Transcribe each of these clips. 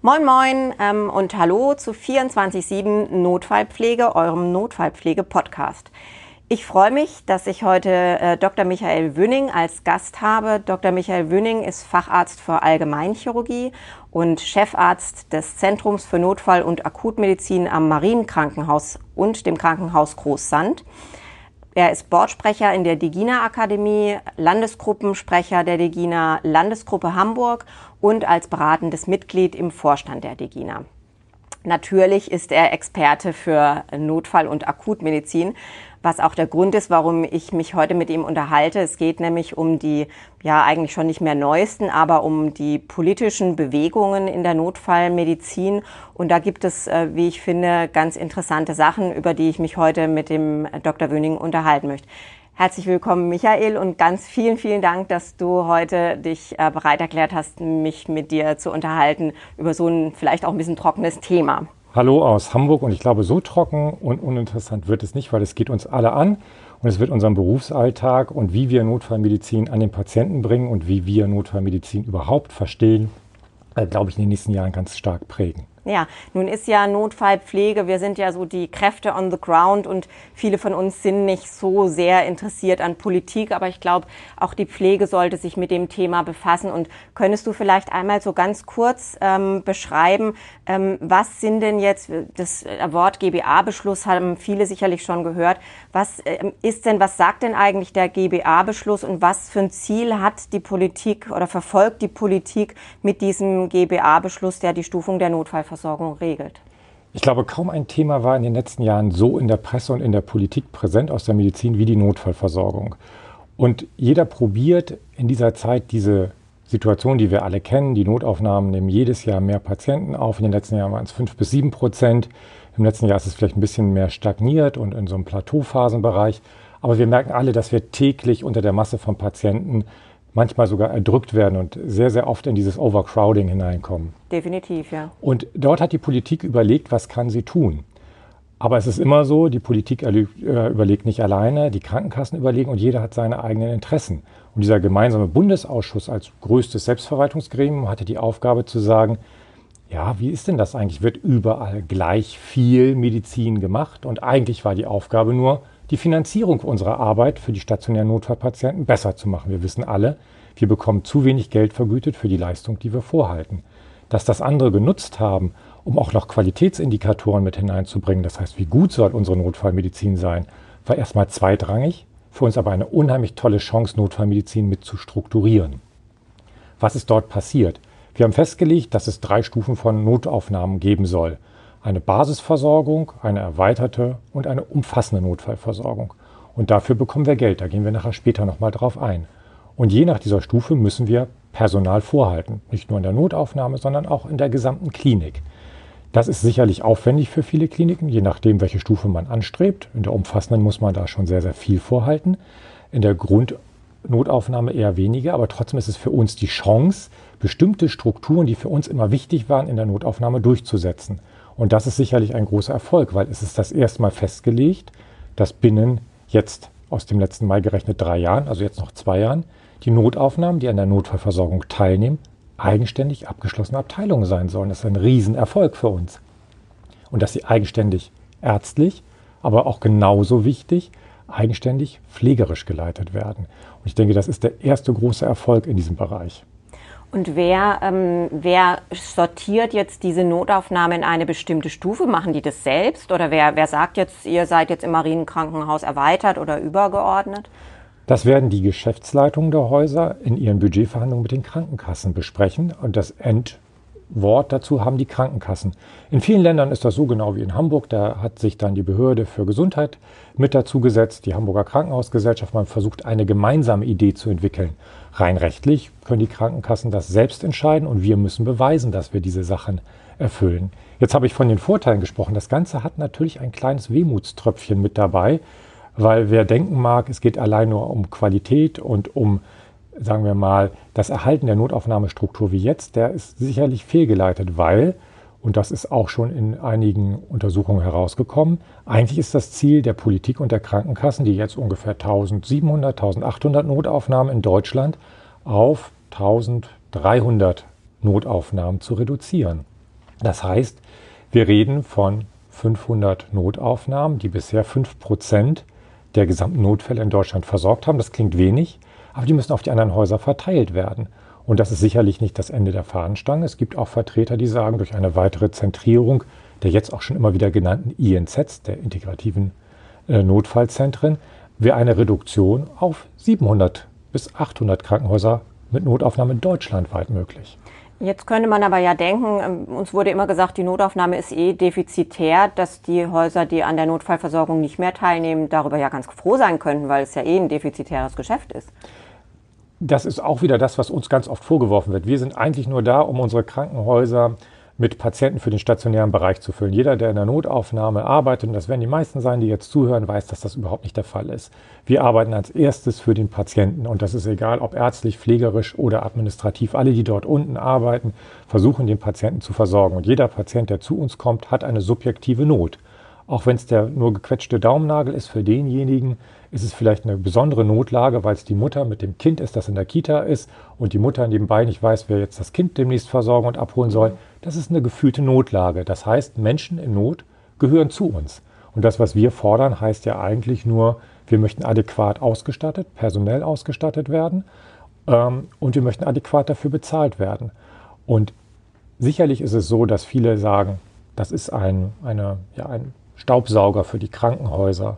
Moin Moin ähm, und Hallo zu 24-7 Notfallpflege, eurem Notfallpflege-Podcast. Ich freue mich, dass ich heute äh, Dr. Michael Wünning als Gast habe. Dr. Michael Wünning ist Facharzt für Allgemeinchirurgie und Chefarzt des Zentrums für Notfall- und Akutmedizin am Marienkrankenhaus und dem Krankenhaus Großsand. Er ist Bordsprecher in der Degina Akademie, Landesgruppensprecher der Degina Landesgruppe Hamburg und als beratendes Mitglied im Vorstand der Degina. Natürlich ist er Experte für Notfall- und Akutmedizin, was auch der Grund ist, warum ich mich heute mit ihm unterhalte. Es geht nämlich um die, ja eigentlich schon nicht mehr neuesten, aber um die politischen Bewegungen in der Notfallmedizin. Und da gibt es, äh, wie ich finde, ganz interessante Sachen, über die ich mich heute mit dem Dr. Wöning unterhalten möchte. Herzlich willkommen, Michael, und ganz vielen, vielen Dank, dass du heute dich äh, bereit erklärt hast, mich mit dir zu unterhalten über so ein vielleicht auch ein bisschen trockenes Thema. Hallo aus Hamburg und ich glaube, so trocken und uninteressant wird es nicht, weil es geht uns alle an und es wird unseren Berufsalltag und wie wir Notfallmedizin an den Patienten bringen und wie wir Notfallmedizin überhaupt verstehen, äh, glaube ich, in den nächsten Jahren ganz stark prägen. Ja, nun ist ja Notfallpflege, wir sind ja so die Kräfte on the ground und viele von uns sind nicht so sehr interessiert an Politik, aber ich glaube, auch die Pflege sollte sich mit dem Thema befassen. Und könntest du vielleicht einmal so ganz kurz ähm, beschreiben, ähm, was sind denn jetzt, das Wort GBA-Beschluss haben viele sicherlich schon gehört, was ähm, ist denn, was sagt denn eigentlich der GBA-Beschluss und was für ein Ziel hat die Politik oder verfolgt die Politik mit diesem GBA-Beschluss, der die Stufung der Notfallversorgung Notfallversorgung regelt. Ich glaube, kaum ein Thema war in den letzten Jahren so in der Presse und in der Politik präsent aus der Medizin wie die Notfallversorgung. Und jeder probiert in dieser Zeit diese Situation, die wir alle kennen. Die Notaufnahmen nehmen jedes Jahr mehr Patienten auf. In den letzten Jahren waren es fünf bis sieben Prozent. Im letzten Jahr ist es vielleicht ein bisschen mehr stagniert und in so einem Plateauphasenbereich. Aber wir merken alle, dass wir täglich unter der Masse von Patienten manchmal sogar erdrückt werden und sehr, sehr oft in dieses Overcrowding hineinkommen. Definitiv, ja. Und dort hat die Politik überlegt, was kann sie tun. Aber es ist immer so, die Politik äh, überlegt nicht alleine, die Krankenkassen überlegen und jeder hat seine eigenen Interessen. Und dieser gemeinsame Bundesausschuss als größtes Selbstverwaltungsgremium hatte die Aufgabe zu sagen, ja, wie ist denn das eigentlich? Wird überall gleich viel Medizin gemacht? Und eigentlich war die Aufgabe nur, die Finanzierung unserer Arbeit für die stationären Notfallpatienten besser zu machen. Wir wissen alle, wir bekommen zu wenig Geld vergütet für die Leistung, die wir vorhalten. Dass das andere genutzt haben, um auch noch Qualitätsindikatoren mit hineinzubringen, das heißt, wie gut soll unsere Notfallmedizin sein, war erstmal zweitrangig, für uns aber eine unheimlich tolle Chance, Notfallmedizin mit zu strukturieren. Was ist dort passiert? Wir haben festgelegt, dass es drei Stufen von Notaufnahmen geben soll eine Basisversorgung, eine erweiterte und eine umfassende Notfallversorgung. Und dafür bekommen wir Geld. Da gehen wir nachher später nochmal drauf ein. Und je nach dieser Stufe müssen wir Personal vorhalten. Nicht nur in der Notaufnahme, sondern auch in der gesamten Klinik. Das ist sicherlich aufwendig für viele Kliniken, je nachdem, welche Stufe man anstrebt. In der umfassenden muss man da schon sehr, sehr viel vorhalten. In der Grundnotaufnahme eher weniger, aber trotzdem ist es für uns die Chance, bestimmte Strukturen, die für uns immer wichtig waren, in der Notaufnahme durchzusetzen. Und das ist sicherlich ein großer Erfolg, weil es ist das erste Mal festgelegt, dass binnen jetzt aus dem letzten Mai gerechnet drei Jahren, also jetzt noch zwei Jahren, die Notaufnahmen, die an der Notfallversorgung teilnehmen, eigenständig abgeschlossene Abteilungen sein sollen. Das ist ein Riesenerfolg für uns. Und dass sie eigenständig ärztlich, aber auch genauso wichtig, eigenständig pflegerisch geleitet werden. Und ich denke, das ist der erste große Erfolg in diesem Bereich. Und wer, ähm, wer sortiert jetzt diese Notaufnahme in eine bestimmte Stufe? Machen die das selbst? Oder wer, wer sagt jetzt, ihr seid jetzt im Marienkrankenhaus erweitert oder übergeordnet? Das werden die Geschäftsleitungen der Häuser in ihren Budgetverhandlungen mit den Krankenkassen besprechen. Und das Endwort dazu haben die Krankenkassen. In vielen Ländern ist das so genau wie in Hamburg. Da hat sich dann die Behörde für Gesundheit mit dazu gesetzt, die Hamburger Krankenhausgesellschaft. Man versucht, eine gemeinsame Idee zu entwickeln. Rein rechtlich können die Krankenkassen das selbst entscheiden und wir müssen beweisen, dass wir diese Sachen erfüllen. Jetzt habe ich von den Vorteilen gesprochen. Das Ganze hat natürlich ein kleines Wehmutströpfchen mit dabei, weil wer denken mag, es geht allein nur um Qualität und um, sagen wir mal, das Erhalten der Notaufnahmestruktur wie jetzt, der ist sicherlich fehlgeleitet, weil, und das ist auch schon in einigen Untersuchungen herausgekommen, eigentlich ist das Ziel der Politik und der Krankenkassen, die jetzt ungefähr 1700, 1800 Notaufnahmen in Deutschland auf 1300 Notaufnahmen zu reduzieren. Das heißt, wir reden von 500 Notaufnahmen, die bisher 5 Prozent der gesamten Notfälle in Deutschland versorgt haben. Das klingt wenig, aber die müssen auf die anderen Häuser verteilt werden. Und das ist sicherlich nicht das Ende der Fahnenstange. Es gibt auch Vertreter, die sagen, durch eine weitere Zentrierung der jetzt auch schon immer wieder genannten INZs, der integrativen äh, Notfallzentren, wäre eine Reduktion auf 700 bis 800 Krankenhäuser mit Notaufnahme deutschlandweit möglich. Jetzt könnte man aber ja denken, ähm, uns wurde immer gesagt, die Notaufnahme ist eh defizitär, dass die Häuser, die an der Notfallversorgung nicht mehr teilnehmen, darüber ja ganz froh sein könnten, weil es ja eh ein defizitäres Geschäft ist. Das ist auch wieder das, was uns ganz oft vorgeworfen wird. Wir sind eigentlich nur da, um unsere Krankenhäuser mit Patienten für den stationären Bereich zu füllen. Jeder, der in der Notaufnahme arbeitet, und das werden die meisten sein, die jetzt zuhören, weiß, dass das überhaupt nicht der Fall ist. Wir arbeiten als erstes für den Patienten und das ist egal, ob ärztlich, pflegerisch oder administrativ. Alle, die dort unten arbeiten, versuchen den Patienten zu versorgen. Und jeder Patient, der zu uns kommt, hat eine subjektive Not. Auch wenn es der nur gequetschte Daumennagel ist, für denjenigen ist es vielleicht eine besondere Notlage, weil es die Mutter mit dem Kind ist, das in der Kita ist und die Mutter nebenbei nicht weiß, wer jetzt das Kind demnächst versorgen und abholen soll. Das ist eine gefühlte Notlage. Das heißt, Menschen in Not gehören zu uns. Und das, was wir fordern, heißt ja eigentlich nur, wir möchten adäquat ausgestattet, personell ausgestattet werden ähm, und wir möchten adäquat dafür bezahlt werden. Und sicherlich ist es so, dass viele sagen, das ist ein, eine, ja, ein Staubsauger für die Krankenhäuser.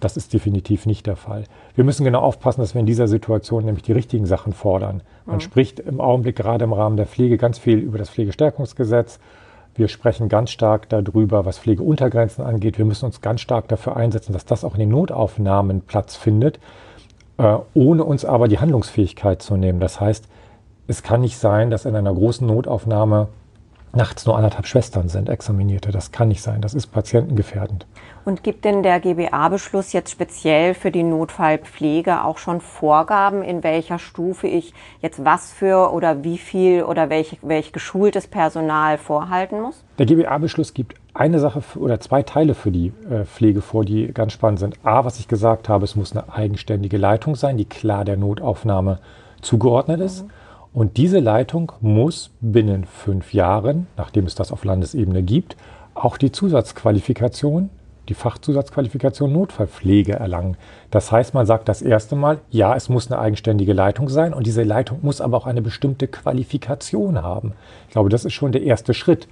Das ist definitiv nicht der Fall. Wir müssen genau aufpassen, dass wir in dieser Situation nämlich die richtigen Sachen fordern. Man mhm. spricht im Augenblick gerade im Rahmen der Pflege ganz viel über das Pflegestärkungsgesetz. Wir sprechen ganz stark darüber, was Pflegeuntergrenzen angeht. Wir müssen uns ganz stark dafür einsetzen, dass das auch in den Notaufnahmen Platz findet, äh, ohne uns aber die Handlungsfähigkeit zu nehmen. Das heißt, es kann nicht sein, dass in einer großen Notaufnahme nachts nur anderthalb Schwestern sind, Examinierte. Das kann nicht sein. Das ist patientengefährdend. Und gibt denn der GBA-Beschluss jetzt speziell für die Notfallpflege auch schon Vorgaben, in welcher Stufe ich jetzt was für oder wie viel oder welch, welch geschultes Personal vorhalten muss? Der GBA-Beschluss gibt eine Sache oder zwei Teile für die äh, Pflege vor, die ganz spannend sind. A, was ich gesagt habe, es muss eine eigenständige Leitung sein, die klar der Notaufnahme zugeordnet ist. Mhm. Und diese Leitung muss binnen fünf Jahren, nachdem es das auf Landesebene gibt, auch die Zusatzqualifikation, die Fachzusatzqualifikation Notfallpflege erlangen. Das heißt, man sagt das erste Mal, ja, es muss eine eigenständige Leitung sein und diese Leitung muss aber auch eine bestimmte Qualifikation haben. Ich glaube, das ist schon der erste Schritt.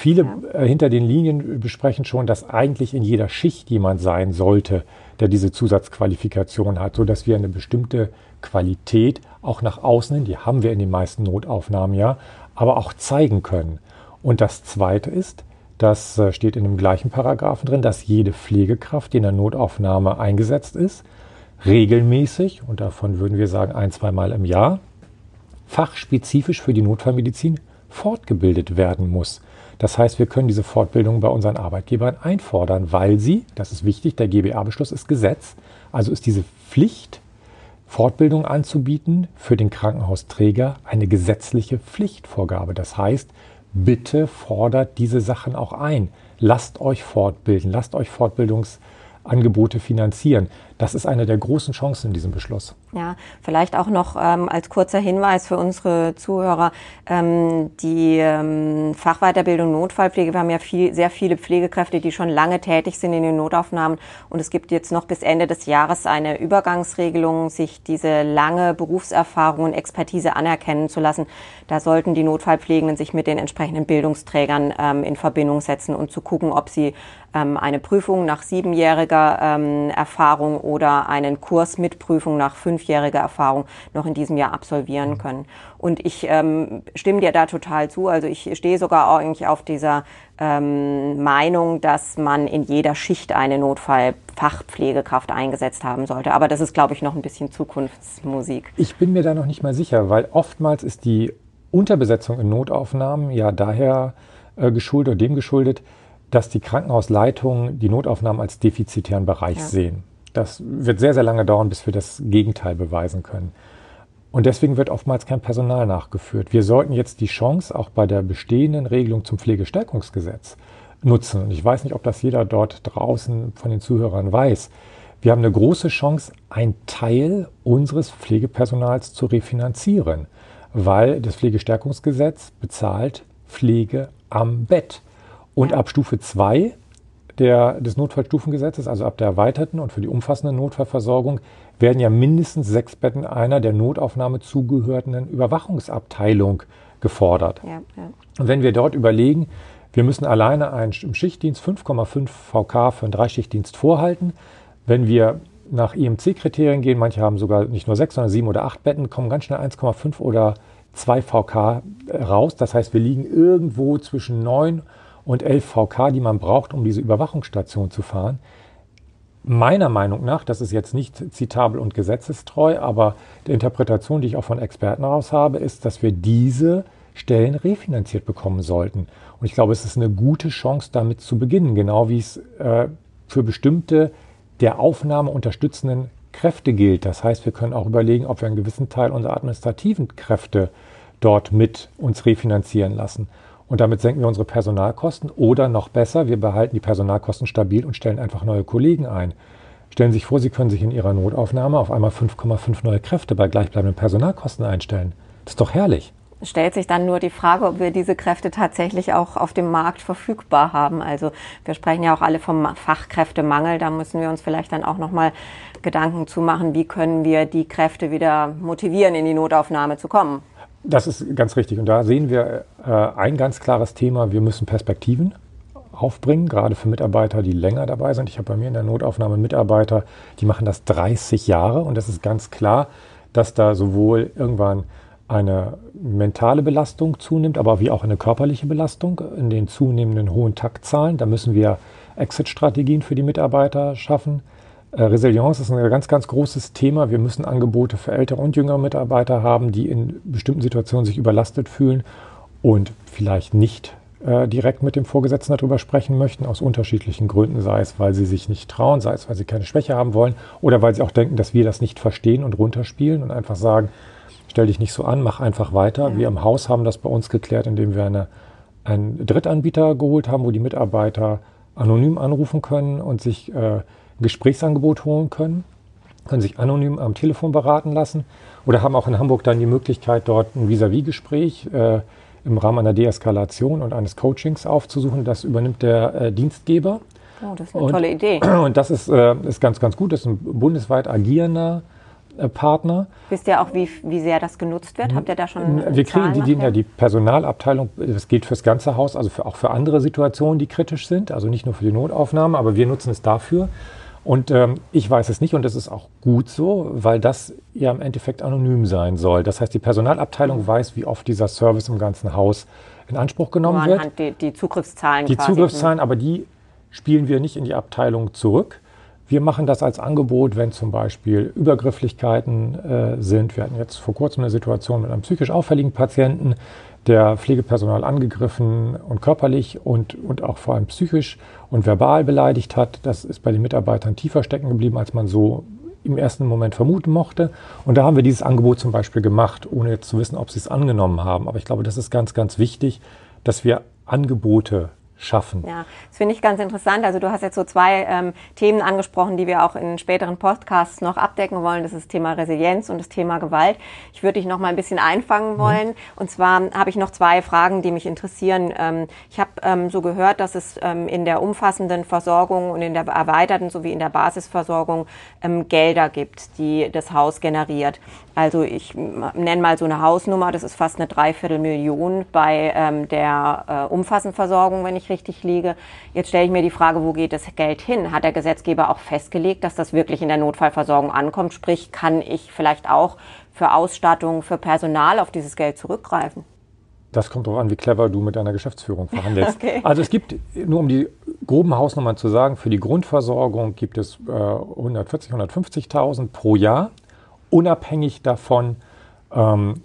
Viele ja. äh, hinter den Linien besprechen schon, dass eigentlich in jeder Schicht jemand sein sollte, der diese Zusatzqualifikation hat, sodass wir eine bestimmte Qualität auch nach außen hin, die haben wir in den meisten Notaufnahmen ja, aber auch zeigen können. Und das Zweite ist, das äh, steht in dem gleichen Paragraphen drin, dass jede Pflegekraft, die in der Notaufnahme eingesetzt ist, regelmäßig, und davon würden wir sagen ein, zweimal im Jahr, fachspezifisch für die Notfallmedizin fortgebildet werden muss. Das heißt, wir können diese Fortbildung bei unseren Arbeitgebern einfordern, weil sie, das ist wichtig, der GBA-Beschluss ist Gesetz, also ist diese Pflicht, Fortbildung anzubieten für den Krankenhausträger eine gesetzliche Pflichtvorgabe. Das heißt, bitte fordert diese Sachen auch ein. Lasst euch fortbilden, lasst euch Fortbildungsangebote finanzieren. Das ist eine der großen Chancen in diesem Beschluss. Ja, vielleicht auch noch ähm, als kurzer Hinweis für unsere Zuhörer, ähm, die ähm, Fachweiterbildung Notfallpflege, wir haben ja viel, sehr viele Pflegekräfte, die schon lange tätig sind in den Notaufnahmen und es gibt jetzt noch bis Ende des Jahres eine Übergangsregelung, sich diese lange Berufserfahrung und Expertise anerkennen zu lassen. Da sollten die Notfallpflegenden sich mit den entsprechenden Bildungsträgern ähm, in Verbindung setzen und zu gucken, ob sie ähm, eine Prüfung nach siebenjähriger ähm, Erfahrung oder einen Kurs mit Prüfung nach fünfjähriger Erfahrung noch in diesem Jahr absolvieren mhm. können. Und ich ähm, stimme dir da total zu. Also ich stehe sogar eigentlich auf dieser ähm, Meinung, dass man in jeder Schicht eine Notfallfachpflegekraft eingesetzt haben sollte. Aber das ist, glaube ich, noch ein bisschen Zukunftsmusik. Ich bin mir da noch nicht mal sicher, weil oftmals ist die Unterbesetzung in Notaufnahmen ja daher äh, geschuldet oder dem geschuldet, dass die Krankenhausleitungen die Notaufnahmen als defizitären Bereich ja. sehen. Das wird sehr, sehr lange dauern, bis wir das Gegenteil beweisen können. Und deswegen wird oftmals kein Personal nachgeführt. Wir sollten jetzt die Chance auch bei der bestehenden Regelung zum Pflegestärkungsgesetz nutzen. Und ich weiß nicht, ob das jeder dort draußen von den Zuhörern weiß. Wir haben eine große Chance, einen Teil unseres Pflegepersonals zu refinanzieren, weil das Pflegestärkungsgesetz bezahlt Pflege am Bett. Und ab Stufe 2 der, des Notfallstufengesetzes, also ab der erweiterten und für die umfassende Notfallversorgung, werden ja mindestens sechs Betten einer der Notaufnahme zugehörenden Überwachungsabteilung gefordert. Ja, ja. Und wenn wir dort überlegen, wir müssen alleine einen, im Schichtdienst 5,5 VK für einen Dreischichtdienst vorhalten. Wenn wir nach IMC-Kriterien gehen, manche haben sogar nicht nur sechs, sondern sieben oder acht Betten, kommen ganz schnell 1,5 oder 2 VK raus. Das heißt, wir liegen irgendwo zwischen 9 und 11 VK, die man braucht, um diese Überwachungsstation zu fahren. Meiner Meinung nach, das ist jetzt nicht zitabel und gesetzestreu, aber die Interpretation, die ich auch von Experten heraus habe, ist, dass wir diese Stellen refinanziert bekommen sollten. Und ich glaube, es ist eine gute Chance, damit zu beginnen, genau wie es äh, für bestimmte der Aufnahme unterstützenden Kräfte gilt. Das heißt, wir können auch überlegen, ob wir einen gewissen Teil unserer administrativen Kräfte dort mit uns refinanzieren lassen. Und damit senken wir unsere Personalkosten oder noch besser, wir behalten die Personalkosten stabil und stellen einfach neue Kollegen ein. Stellen Sie sich vor, Sie können sich in Ihrer Notaufnahme auf einmal 5,5 neue Kräfte bei gleichbleibenden Personalkosten einstellen. Das ist doch herrlich stellt sich dann nur die Frage, ob wir diese Kräfte tatsächlich auch auf dem Markt verfügbar haben. Also wir sprechen ja auch alle vom Fachkräftemangel. Da müssen wir uns vielleicht dann auch nochmal Gedanken zu machen, wie können wir die Kräfte wieder motivieren, in die Notaufnahme zu kommen. Das ist ganz richtig. Und da sehen wir äh, ein ganz klares Thema. Wir müssen Perspektiven aufbringen, gerade für Mitarbeiter, die länger dabei sind. Ich habe bei mir in der Notaufnahme Mitarbeiter, die machen das 30 Jahre. Und es ist ganz klar, dass da sowohl irgendwann eine mentale Belastung zunimmt, aber wie auch eine körperliche Belastung in den zunehmenden hohen Taktzahlen. Da müssen wir Exit-Strategien für die Mitarbeiter schaffen. Äh, Resilienz ist ein ganz, ganz großes Thema. Wir müssen Angebote für ältere und jüngere Mitarbeiter haben, die in bestimmten Situationen sich überlastet fühlen und vielleicht nicht äh, direkt mit dem Vorgesetzten darüber sprechen möchten, aus unterschiedlichen Gründen, sei es, weil sie sich nicht trauen, sei es, weil sie keine Schwäche haben wollen oder weil sie auch denken, dass wir das nicht verstehen und runterspielen und einfach sagen, stell dich nicht so an, mach einfach weiter. Ja. Wir im Haus haben das bei uns geklärt, indem wir eine, einen Drittanbieter geholt haben, wo die Mitarbeiter anonym anrufen können und sich äh, ein Gesprächsangebot holen können, können sich anonym am Telefon beraten lassen oder haben auch in Hamburg dann die Möglichkeit, dort ein Vis-à-vis-Gespräch äh, im Rahmen einer Deeskalation und eines Coachings aufzusuchen. Das übernimmt der äh, Dienstgeber. Oh, das ist eine und, tolle Idee. Und das ist, äh, ist ganz, ganz gut. Das ist ein bundesweit agierender äh, Partner. Wisst ihr auch, wie, wie sehr das genutzt wird? Habt ihr da schon Wir kriegen die, die, ja, die Personalabteilung, das geht fürs ganze Haus, also für, auch für andere Situationen, die kritisch sind, also nicht nur für die Notaufnahme, aber wir nutzen es dafür. Und ähm, ich weiß es nicht und das ist auch gut so, weil das ja im Endeffekt anonym sein soll. Das heißt, die Personalabteilung weiß, wie oft dieser Service im ganzen Haus in Anspruch genommen Nur wird. Die, die Zugriffszahlen. Die quasi. Zugriffszahlen, aber die spielen wir nicht in die Abteilung zurück, wir machen das als Angebot, wenn zum Beispiel Übergrifflichkeiten äh, sind. Wir hatten jetzt vor kurzem eine Situation mit einem psychisch auffälligen Patienten, der Pflegepersonal angegriffen und körperlich und, und auch vor allem psychisch und verbal beleidigt hat. Das ist bei den Mitarbeitern tiefer stecken geblieben, als man so im ersten Moment vermuten mochte. Und da haben wir dieses Angebot zum Beispiel gemacht, ohne jetzt zu wissen, ob sie es angenommen haben. Aber ich glaube, das ist ganz, ganz wichtig, dass wir Angebote schaffen. Ja, das finde ich ganz interessant. Also du hast jetzt so zwei ähm, Themen angesprochen, die wir auch in späteren Podcasts noch abdecken wollen. Das ist das Thema Resilienz und das Thema Gewalt. Ich würde dich noch mal ein bisschen einfangen mhm. wollen. Mhm. Und zwar habe ich noch zwei Fragen, die mich interessieren. Ähm, ich habe ähm, so gehört, dass es ähm, in der umfassenden Versorgung und in der erweiterten sowie in der Basisversorgung ähm, Gelder gibt, die das Haus generiert. Also ich nenne mal so eine Hausnummer, das ist fast eine Dreiviertelmillion bei ähm, der äh, umfassenden Versorgung, wenn ich richtig liege. Jetzt stelle ich mir die Frage, wo geht das Geld hin? Hat der Gesetzgeber auch festgelegt, dass das wirklich in der Notfallversorgung ankommt? Sprich, kann ich vielleicht auch für Ausstattung, für Personal auf dieses Geld zurückgreifen? Das kommt darauf an, wie clever du mit deiner Geschäftsführung verhandelst. okay. Also es gibt, nur um die groben Hausnummern zu sagen, für die Grundversorgung gibt es äh, 140.000, 150.000 pro Jahr unabhängig davon, ähm,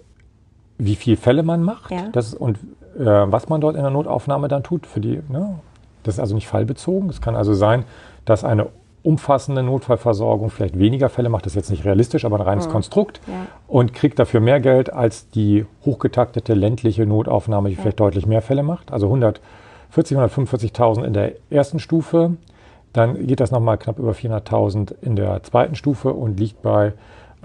wie viele Fälle man macht ja. das, und äh, was man dort in der Notaufnahme dann tut. Für die, ne? Das ist also nicht fallbezogen. Es kann also sein, dass eine umfassende Notfallversorgung vielleicht weniger Fälle macht, das ist jetzt nicht realistisch, aber ein reines mhm. Konstrukt ja. und kriegt dafür mehr Geld als die hochgetaktete ländliche Notaufnahme, die ja. vielleicht deutlich mehr Fälle macht. Also 140, 145.000 in der ersten Stufe, dann geht das nochmal knapp über 400.000 in der zweiten Stufe und liegt bei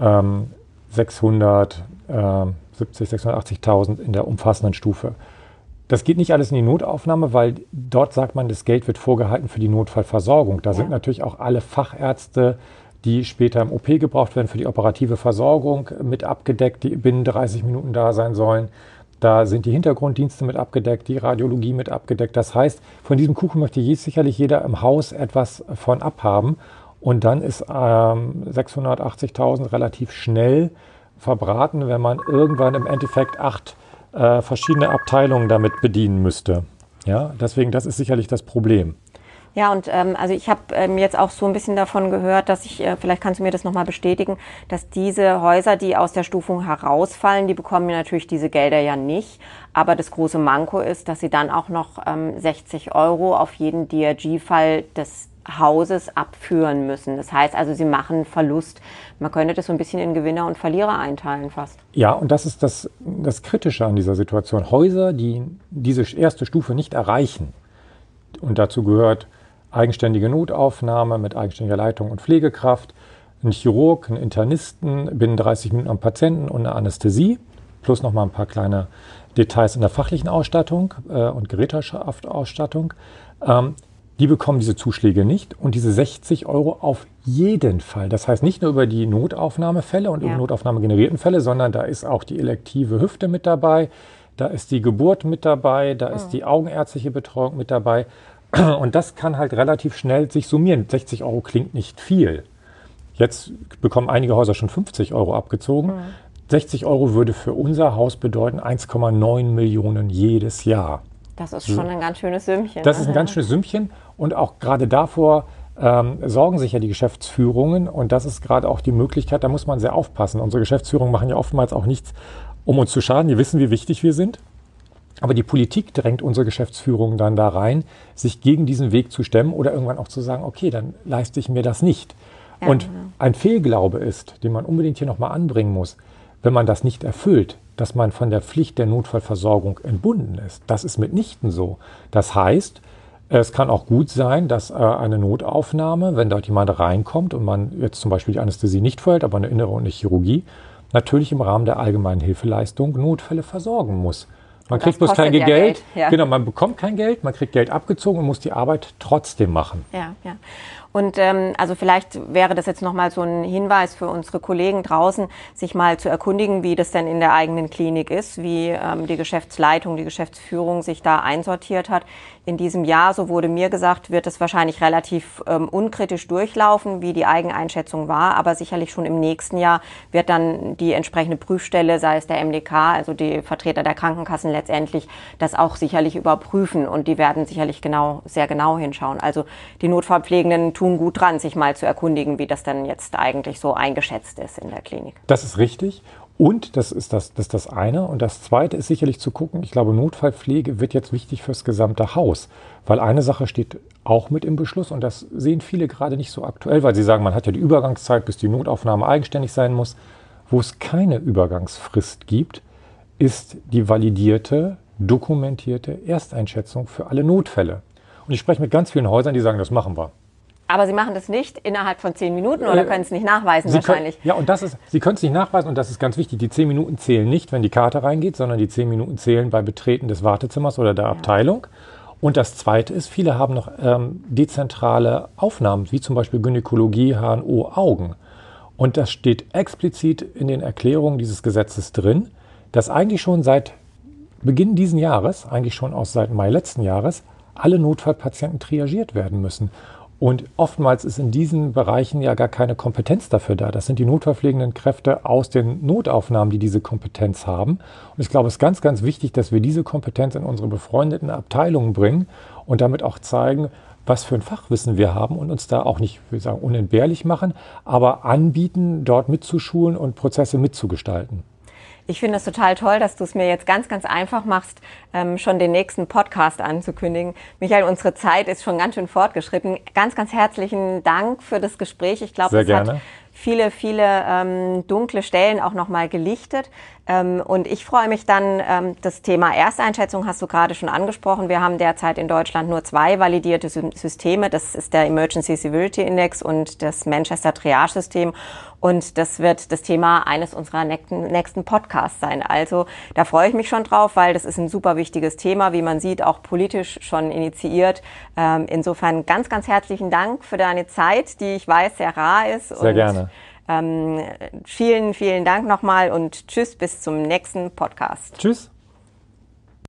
ähm, 670, 680.000 in der umfassenden Stufe. Das geht nicht alles in die Notaufnahme, weil dort sagt man, das Geld wird vorgehalten für die Notfallversorgung. Da ja. sind natürlich auch alle Fachärzte, die später im OP gebraucht werden für die operative Versorgung mit abgedeckt, die binnen 30 Minuten da sein sollen. Da sind die Hintergrunddienste mit abgedeckt, die Radiologie mit abgedeckt. Das heißt, von diesem Kuchen möchte sicherlich jeder im Haus etwas von abhaben. Und dann ist ähm, 680.000 relativ schnell verbraten, wenn man irgendwann im Endeffekt acht äh, verschiedene Abteilungen damit bedienen müsste. Ja, deswegen, das ist sicherlich das Problem. Ja, und ähm, also ich habe ähm, jetzt auch so ein bisschen davon gehört, dass ich, äh, vielleicht kannst du mir das nochmal bestätigen, dass diese Häuser, die aus der Stufung herausfallen, die bekommen natürlich diese Gelder ja nicht. Aber das große Manko ist, dass sie dann auch noch ähm, 60 Euro auf jeden DRG-Fall des Hauses abführen müssen. Das heißt also, sie machen Verlust. Man könnte das so ein bisschen in Gewinner und Verlierer einteilen fast. Ja, und das ist das, das Kritische an dieser Situation. Häuser, die diese erste Stufe nicht erreichen, und dazu gehört eigenständige Notaufnahme mit eigenständiger Leitung und Pflegekraft, ein Chirurg, einen Internisten binnen 30 Minuten am Patienten und eine Anästhesie, plus nochmal ein paar kleine Details in der fachlichen Ausstattung äh, und Geräteschaft-Ausstattung. Ähm, die bekommen diese Zuschläge nicht und diese 60 Euro auf jeden Fall. Das heißt nicht nur über die Notaufnahmefälle und ja. über Notaufnahme generierten Fälle, sondern da ist auch die elektive Hüfte mit dabei, da ist die Geburt mit dabei, da mhm. ist die augenärztliche Betreuung mit dabei. Und das kann halt relativ schnell sich summieren. 60 Euro klingt nicht viel. Jetzt bekommen einige Häuser schon 50 Euro abgezogen. Mhm. 60 Euro würde für unser Haus bedeuten 1,9 Millionen jedes Jahr. Das ist schon ein ganz schönes Sümmchen. Das ist ein ganz schönes Sümmchen. Und auch gerade davor ähm, sorgen sich ja die Geschäftsführungen. Und das ist gerade auch die Möglichkeit, da muss man sehr aufpassen. Unsere Geschäftsführungen machen ja oftmals auch nichts, um uns zu schaden. Die wissen, wie wichtig wir sind. Aber die Politik drängt unsere Geschäftsführung dann da rein, sich gegen diesen Weg zu stemmen oder irgendwann auch zu sagen, okay, dann leiste ich mir das nicht. Ja, und genau. ein Fehlglaube ist, den man unbedingt hier nochmal anbringen muss, wenn man das nicht erfüllt, dass man von der Pflicht der Notfallversorgung entbunden ist. Das ist mitnichten so. Das heißt, es kann auch gut sein, dass äh, eine Notaufnahme, wenn dort jemand reinkommt und man jetzt zum Beispiel die Anästhesie nicht verhält, aber eine innere und eine Chirurgie, natürlich im Rahmen der allgemeinen Hilfeleistung Notfälle versorgen muss. Man kriegt bloß kein ja Geld. Geld. Ja. Genau, man bekommt kein Geld, man kriegt Geld abgezogen und muss die Arbeit trotzdem machen. Ja, ja. Und ähm, also vielleicht wäre das jetzt nochmal so ein Hinweis für unsere Kollegen draußen, sich mal zu erkundigen, wie das denn in der eigenen Klinik ist, wie ähm, die Geschäftsleitung, die Geschäftsführung sich da einsortiert hat. In diesem Jahr, so wurde mir gesagt, wird es wahrscheinlich relativ ähm, unkritisch durchlaufen, wie die Eigeneinschätzung war. Aber sicherlich schon im nächsten Jahr wird dann die entsprechende Prüfstelle, sei es der MDK, also die Vertreter der Krankenkassen letztendlich, das auch sicherlich überprüfen. Und die werden sicherlich genau, sehr genau hinschauen. Also die Notfallpflegenden tun gut dran, sich mal zu erkundigen, wie das denn jetzt eigentlich so eingeschätzt ist in der Klinik. Das ist richtig. Und das ist das, das ist das eine. Und das zweite ist sicherlich zu gucken, ich glaube, Notfallpflege wird jetzt wichtig fürs gesamte Haus. Weil eine Sache steht auch mit im Beschluss und das sehen viele gerade nicht so aktuell, weil sie sagen, man hat ja die Übergangszeit, bis die Notaufnahme eigenständig sein muss. Wo es keine Übergangsfrist gibt, ist die validierte, dokumentierte Ersteinschätzung für alle Notfälle. Und ich spreche mit ganz vielen Häusern, die sagen, das machen wir. Aber Sie machen das nicht innerhalb von zehn Minuten oder äh, können es nicht nachweisen Sie wahrscheinlich? Können, ja, und das ist, Sie können es nicht nachweisen und das ist ganz wichtig. Die zehn Minuten zählen nicht, wenn die Karte reingeht, sondern die zehn Minuten zählen bei Betreten des Wartezimmers oder der ja. Abteilung. Und das Zweite ist, viele haben noch ähm, dezentrale Aufnahmen, wie zum Beispiel Gynäkologie, HNO, Augen. Und das steht explizit in den Erklärungen dieses Gesetzes drin, dass eigentlich schon seit Beginn diesen Jahres, eigentlich schon aus seit Mai letzten Jahres, alle Notfallpatienten triagiert werden müssen. Und oftmals ist in diesen Bereichen ja gar keine Kompetenz dafür da. Das sind die notverpflegenden Kräfte aus den Notaufnahmen, die diese Kompetenz haben. Und ich glaube, es ist ganz, ganz wichtig, dass wir diese Kompetenz in unsere befreundeten Abteilungen bringen und damit auch zeigen, was für ein Fachwissen wir haben und uns da auch nicht, würde ich sagen, unentbehrlich machen, aber anbieten, dort mitzuschulen und Prozesse mitzugestalten. Ich finde es total toll, dass du es mir jetzt ganz, ganz einfach machst, ähm, schon den nächsten Podcast anzukündigen. Michael, unsere Zeit ist schon ganz schön fortgeschritten. Ganz, ganz herzlichen Dank für das Gespräch. Ich glaube, es gerne. hat viele, viele ähm, dunkle Stellen auch nochmal gelichtet. Ähm, und ich freue mich dann, ähm, das Thema Ersteinschätzung hast du gerade schon angesprochen. Wir haben derzeit in Deutschland nur zwei validierte Systeme. Das ist der Emergency Severity Index und das Manchester Triage System. Und das wird das Thema eines unserer nächsten, nächsten Podcasts sein. Also da freue ich mich schon drauf, weil das ist ein super wichtiges Thema, wie man sieht, auch politisch schon initiiert. Ähm, insofern ganz, ganz herzlichen Dank für deine Zeit, die ich weiß sehr rar ist. Sehr gerne. Ähm, vielen, vielen Dank nochmal und tschüss bis zum nächsten Podcast. Tschüss.